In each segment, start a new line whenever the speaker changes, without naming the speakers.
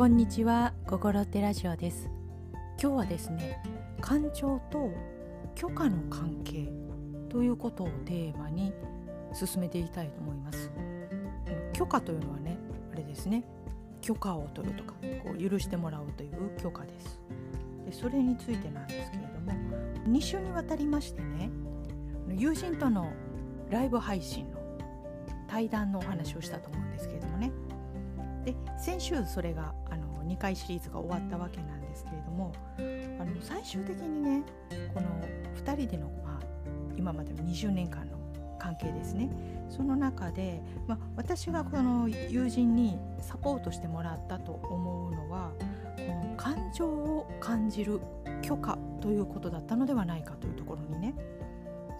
こんにちは心ってラジオです。今日はですね感情と許可の関係ということをテーマに進めていきたいと思います。許可というのはねあれですね許可を取るとかこう許してもらうという許可です。でそれについてなんですけれども2週にわたりましてね友人とのライブ配信の対談のお話をしたと思うんですけれどもねで先週それがあの2回シリーズが終わったわけなんですけれどもあの最終的にねこの2人での、まあ、今までの20年間の関係ですねその中で、まあ、私がこの友人にサポートしてもらったと思うのはこの感情を感じる許可ということだったのではないかというところにね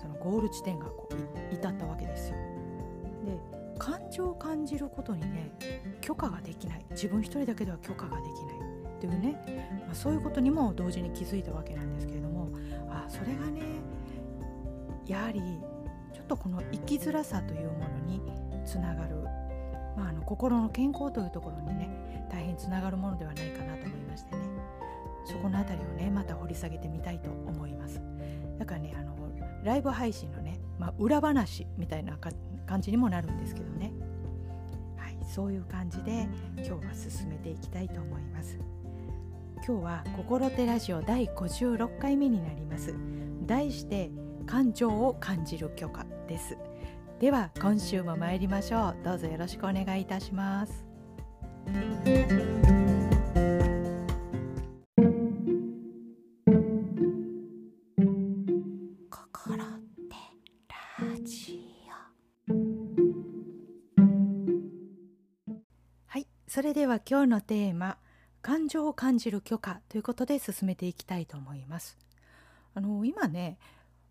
そのゴール地点がこう至ったわけですよ。で感情を感じることにね許可ができない。自分一人だけでは許可ができない。というね、まあ、そういうことにも同時に気づいたわけなんですけれどもあそれがねやはりちょっとこの生きづらさというものにつながる、まあ、あの心の健康というところにね大変つながるものではないかなと思いましてね。そこの辺りをねまた掘り下げてみたいと思います。だからねあのライブ配信のね、まあ、裏話みたいな感じにもなるんですけどね。そういう感じで今日は進めていきたいと思います。今日は心手ラジオ第56回目になります。題して感情を感じる許可です。では今週も参りましょう。どうぞよろしくお願いいたします。それでは今日のテーマ感情を感じる許可ということで進めていきたいと思いますあの今ね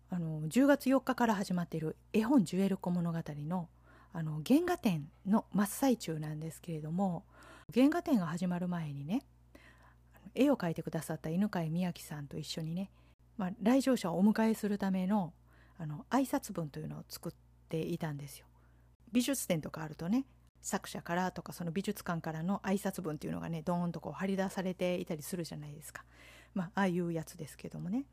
あの10月4日から始まっている絵本ジュエル子物語のあの原画展の真っ最中なんですけれども原画展が始まる前にね絵を描いてくださった犬飼美明さんと一緒にね、まあ、来場者をお迎えするためのあの挨拶文というのを作っていたんですよ。美術展とかあるとね作者からとかその美術館からの挨拶文っていうのがねドーンとこう張り出されていたりするじゃないですか。まあああいうやつですけどもね。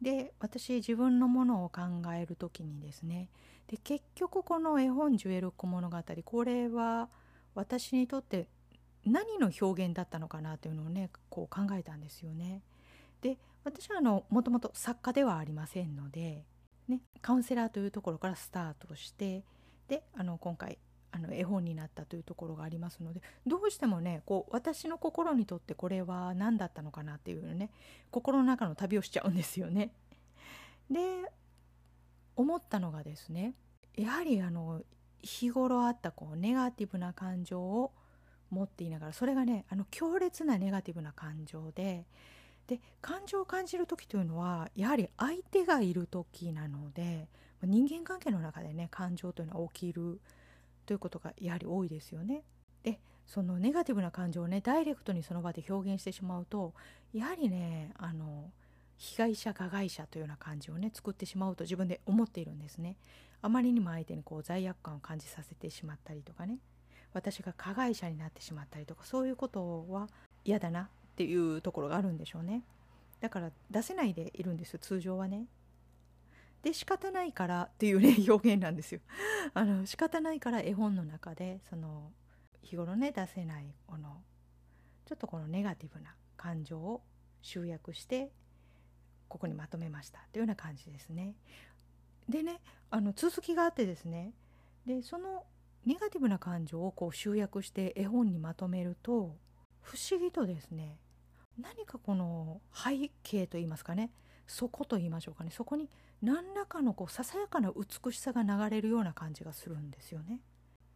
で私自分のものを考える時にですねで結局この絵本「ジュエル小物語」これは私にとって何の表現だったのかなというのをねこう考えたんですよね。で私はもともと作家ではありませんので、ね、カウンセラーというところからスタートしてであの今回あの絵本になったというところがありますのでどうしてもねこう私の心にとってこれは何だったのかなっていうね心の中の旅をしちゃうんですよね。で思ったのがですねやはりあの日頃あったこうネガティブな感情を持っていながらそれがねあの強烈なネガティブな感情でで感情を感じる時というのはやはり相手がいる時なので人間関係の中でね感情というのは起きるということがやはり多いですよね。でそのネガティブな感情をねダイレクトにその場で表現してしまうとやはりねあの被害者加害者というような感じをね作ってしまうと自分で思っているんですね。あまりにも相手にこう罪悪感を感じさせてしまったりとかね私が加害者になってしまったりとかそういうことは嫌だなっていうところがあるんでしょうね。だから出せないでいるんです通常はね。で仕方ないからっていうね表現なんですよ。あの仕方ないから絵本の中でその日頃ね出せないこのちょっとこのネガティブな感情を集約してここにまとめましたというような感じですね。でねあの続きがあってですねでそのネガティブな感情をこう集約して絵本にまとめると不思議とですね何かこの背景といいますかねそこと言いましょうかねそこに何らかのこうささやかな美しさが流れるような感じがするんですよね。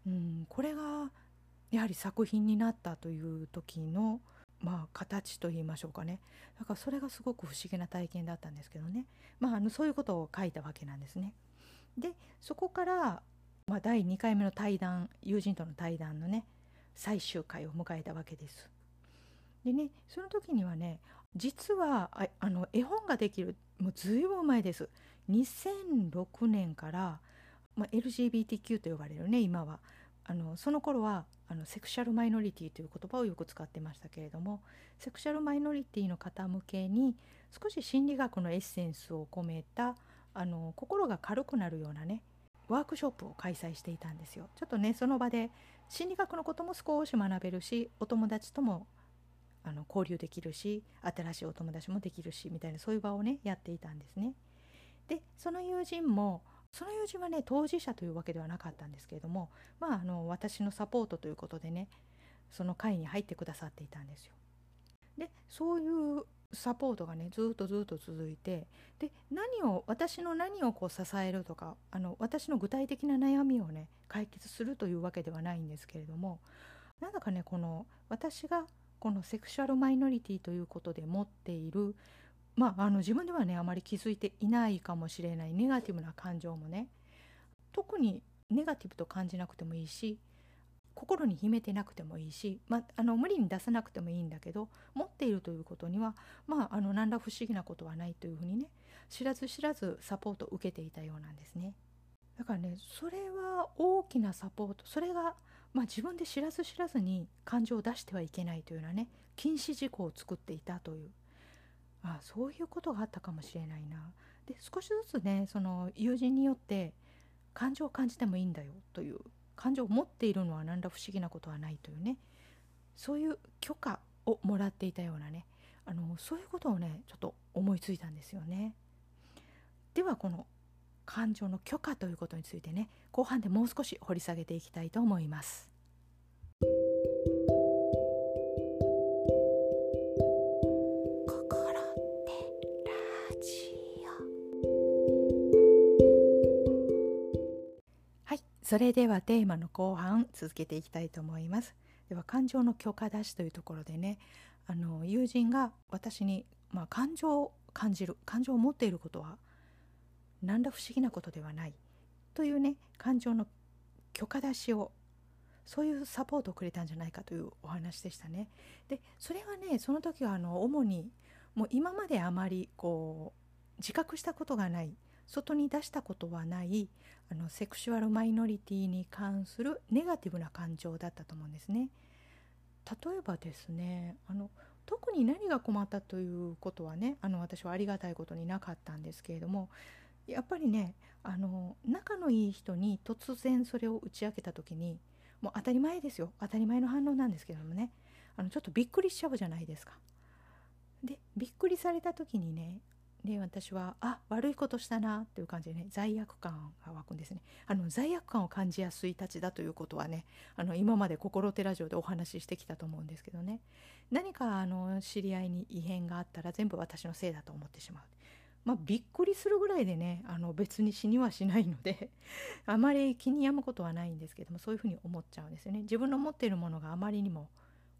うん、これがやはり作品になったという時のまあ形と言いましょうかねだからそれがすごく不思議な体験だったんですけどねまああのそういうことを書いたわけなんですね。でそこから、まあ、第2回目の対談友人との対談のね最終回を迎えたわけです。でねその時にはね実はあの絵本ができるもうずいぶん前です2006年から、まあ、LGBTQ と呼ばれるね今はあのその頃はあのセクシャルマイノリティという言葉をよく使ってましたけれどもセクシャルマイノリティの方向けに少し心理学のエッセンスを込めたあの心が軽くなるようなねワークショップを開催していたんですよ。ちょっとねその場で心理学のことも少し学べるしお友達ともあの交流できるし新しいお友達もできるしみたいなそういう場をねやっていたんですね。でその友人もその友人はね当事者というわけではなかったんですけれどもまああの私のサポートということでねその会に入ってくださっていたんですよ。でそういうサポートがねずっとずっと続いてで何を私の何をこう支えるとかあの私の具体的な悩みをね解決するというわけではないんですけれどもなんだかねこの私がこのセクシュアルマイノリティということで持っているまあ、あの自分ではねあまり気づいていないかもしれないネガティブな感情もね特にネガティブと感じなくてもいいし心に秘めてなくてもいいし、まあ、あの無理に出さなくてもいいんだけど持っているということには、まあ、あの何ら不思議なことはないというふうにね知らず知らずサポートを受けていたようなんですね。だからねそれは大きなサポートそれが、まあ、自分で知らず知らずに感情を出してはいけないというようなね禁止事項を作っていたというあそういうことがあったかもしれないな。で少しずつねその友人によって感情を感じてもいいんだよという感情を持っているのは何ら不思議なことはないというねそういう許可をもらっていたようなねあのそういうことをねちょっと思いついたんですよね。ではこの感情の許可ということについてね後半でもう少し掘り下げていきたいと思います。それではテーマの後半続けていきたいと思います。では感情の許可出しというところでねあの友人が私に、まあ、感情を感じる感情を持っていることは何ら不思議なことではないというね感情の許可出しをそういうサポートをくれたんじゃないかというお話でしたね。でそれはねその時はあの主にもう今まであまりこう自覚したことがない外に出したことはないあのセクシュアルマイノリティに関するネガティブな感情だったと思うんですね。例えばですねあの特に何が困ったということはねあの私はありがたいことになかったんですけれどもやっぱりねあの仲のいい人に突然それを打ち明けた時にもう当たり前ですよ当たり前の反応なんですけどもねあのちょっとびっくりしちゃうじゃないですか。でびっくりされた時にねで私はあ悪いことしたなっていう感じでね罪悪感が湧くんですねあの罪悪感を感じやすいたちだということはねあの今まで心手ラジオでお話ししてきたと思うんですけどね何かあの知り合いに異変があったら全部私のせいだと思ってしまう。まあ、びっくりするぐらいでねあの別に死にはしないので あまり気に病むことはないんですけどもそういうふうに思っちゃうんですよね自分の持っているものがあまりにも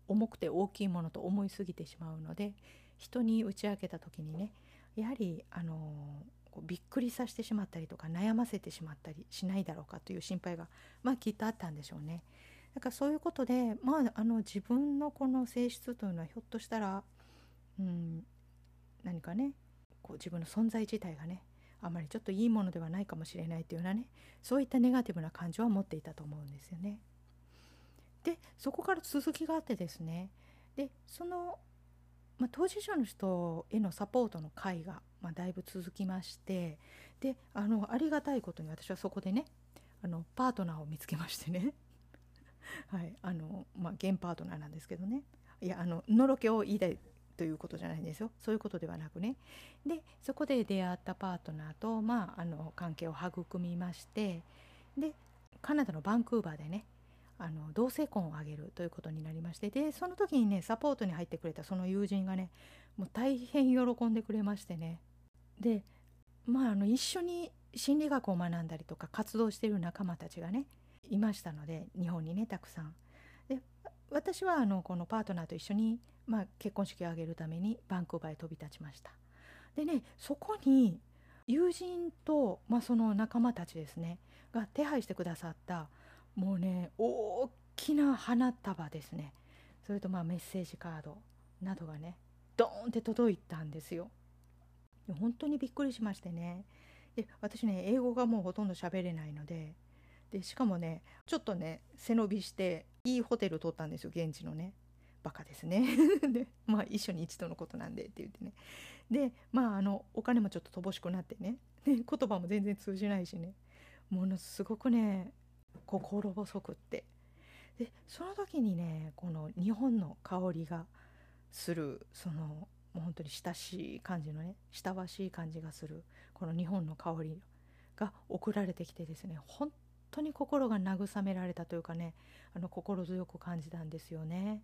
重くて大きいものと思いすぎてしまうので人に打ち明けた時にねやはりあのこうびっくりさせてしまったりとか悩ませてしまったりしないだろうかという心配がまあきっとあったんでしょうね。だからそういうことで、まあ、あの自分のこの性質というのはひょっとしたら、うん、何かねこう自分の存在自体がねあまりちょっといいものではないかもしれないというようなねそういったネガティブな感情は持っていたと思うんですよね。でそこから続きがあってですねでそのまあ、当事者の人へのサポートの会が、まあ、だいぶ続きましてであのありがたいことに私はそこでねあのパートナーを見つけましてね はいあのまあ現パートナーなんですけどねいやあののろけを言いたいということじゃないんですよ。そういうことではなくね。でそこで出会ったパートナーと、まあ、あの関係を育みましてでカナダのバンクーバーでねあの同性婚をあげるということになりましてでその時にねサポートに入ってくれたその友人がねもう大変喜んでくれましてね。でまああの一緒に心理学を学んだりとか活動している仲間たちがねいましたので日本にねたくさん。で私はあのこのパートナーと一緒に、まあ、結婚式を挙げるためにバンクーバーへ飛び立ちました。でねそこに友人と、まあ、その仲間たちですねが手配してくださったもうね大きな花束ですね。それとまあメッセージカードなどがねドーンって届いたんですよ。本当にびっくりしましてね。で私ね英語がもうほとんど喋れないのででしかもねちょっとね背伸びしていいホテル取ったんですよ現地のね。バカですね。でまあ一緒に一度のことなんでって言ってね。でまああのお金もちょっと乏しくなってね。で言葉も全然通じないしね。ものすごくね心細くって。でその時にねこの日本の香りがするそのもう本当に親しい感じのね親しい感じがするこの日本の香りが送られてきてですね本当に心が慰められたというかねあの心強く感じたんですよね。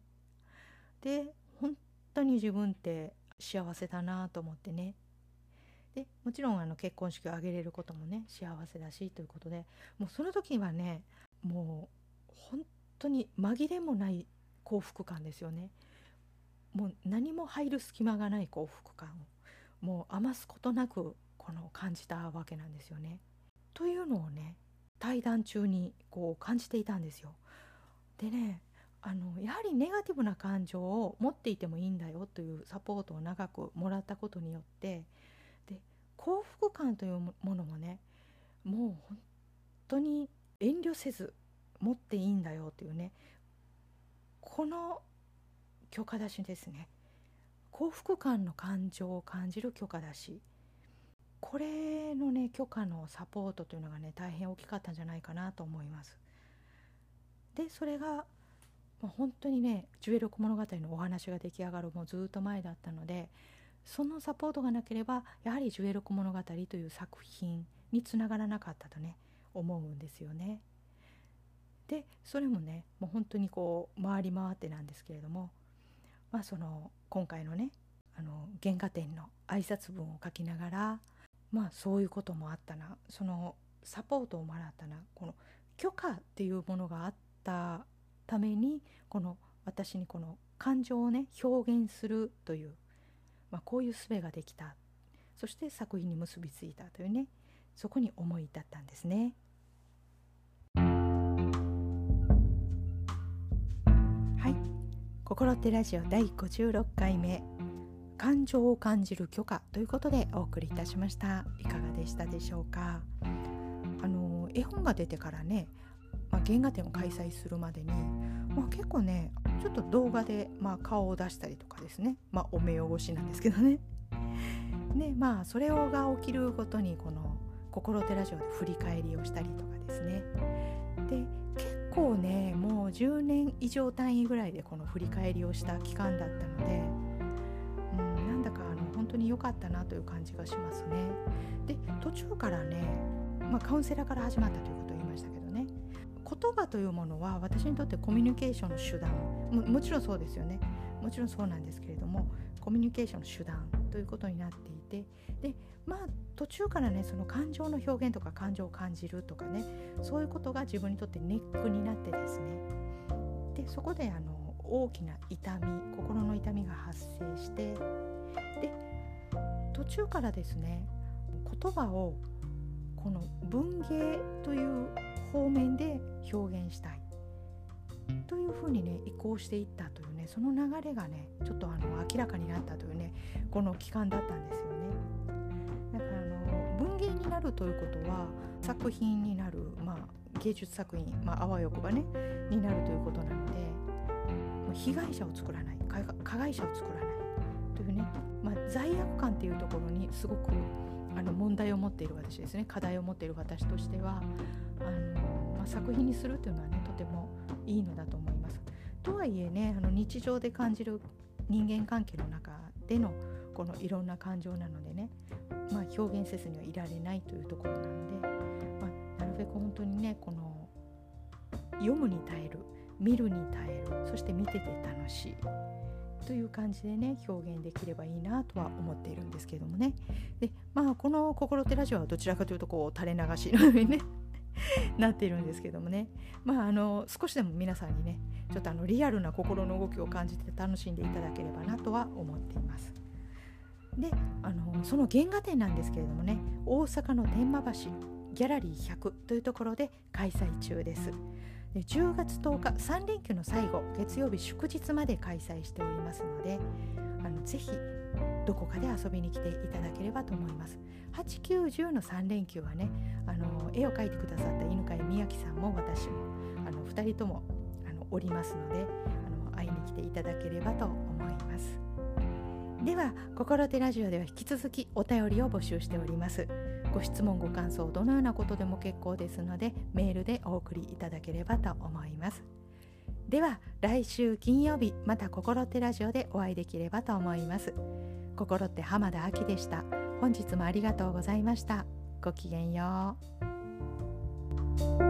で本当に自分って幸せだなと思ってねでもちろんあの結婚式を挙げれることもね幸せだしということでもうその時はねもう本当に紛れもない幸福感ですよねもう何も入る隙間がない幸福感をもう余すことなくこの感じたわけなんですよね。というのをね対談中にこう感じていたんですよ。でねあのやはりネガティブな感情を持っていてもいいんだよというサポートを長くもらったことによってで幸福感というものもねもう本当に遠慮せず持っていいんだよというねこの許可出しですね幸福感の感情を感じる許可出しこれのね許可のサポートというのがね大変大きかったんじゃないかなと思います。でそれが、まあ、本当にね「ジュエル物語」のお話が出来上がるもうずっと前だったのでそのサポートがなければやはり「ジュエル物語」という作品につながらなかったとね思うんですよね。でそれもねもう本当にこう回り回ってなんですけれどもまあその今回のねあの原画展の挨拶文を書きながらまあそういうこともあったなそのサポートをもらったなこの許可っていうものがあったためにこの私にこの感情をね表現するという、まあ、こういう術ができた。そして作品に結びついたというねそこに思い至ったんですね。はい「心ってラジオ」第56回目。感情を感じる許可ということでお送りいたしました。いかがでしたでしょうか？あの絵本が出てからね、まあ、原画展を開催するまでに、まあ、結構ねちょっと動画で、まあ、顔を出したりとかですね、まあ、お目汚しなんですけどね。でまあそれをが起きるごとにこの「心手ラジオ」で振り返りをしたりとかですね。で結構ねもう10年以上単位ぐらいでこの振り返りをした期間だったので何だか本当に良かったなという感じがしますね。で途中からね、まあ、カウンセラーから始まったということ言葉というものは私にとってコミュニケーションの手段。ももちろんそうですよね。もちろんそうなんですけれどもコミュニケーションの手段ということになっていてでまあ途中からねその感情の表現とか感情を感じるとかねそういうことが自分にとってネックになってですね。でそこであの大きな痛み心の痛みが発生してで途中からですね言葉をこの文芸という方面で表現したいというふうにね移行していったというねその流れがねちょっとあの明らかになったというねこの期間だったんですよね。だからあの文芸になるということは作品になる、まあ、芸術作品、まあ、あわよくばねになるということなので被害者を作らない加害者を作らないというねまあ、罪悪感っていうところにすごくあの問題を持っている私ですね課題を持っている私としてはあの、まあ、作品にするというのはねとてもいいのだと思います。とはいえねあの日常で感じる人間関係の中でのこのいろんな感情なのでね、まあ、表現せずにはいられないというところなので、まあ、なるべく本当にねこの読むに耐える見るに耐えるそして見てて楽しいという感じでね表現できればいいなとは思っているんですけどもねでまあこの「心手ラジオ」はどちらかというとこう垂れ流しのようにね なっているんですけどもねまああの少しでも皆さんにねちょっとあのリアルな心の動きを感じて楽しんでいただければなとは思っています。であのその原画展なんですけれどもね大阪の天満橋ギャラリー100というところで開催中です。で10月10日3連休の最後月曜日祝日まで開催しておりますのであのぜひどこかで遊びに来ていただければと思います。890の3連休はねあの絵を描いてくださった犬飼宮城さんも私もあの2人ともあのおりますのであの会いに来ていただければと思います。では「心手ラジオ」では引き続きお便りを募集しております。ご質問ご感想どのようなことでも結構ですのでメールでお送りいただければと思います。では来週金曜日また心ってラジオでお会いできればと思います。心って浜田亜希でした。本日もありがとうございました。ごきげんよう。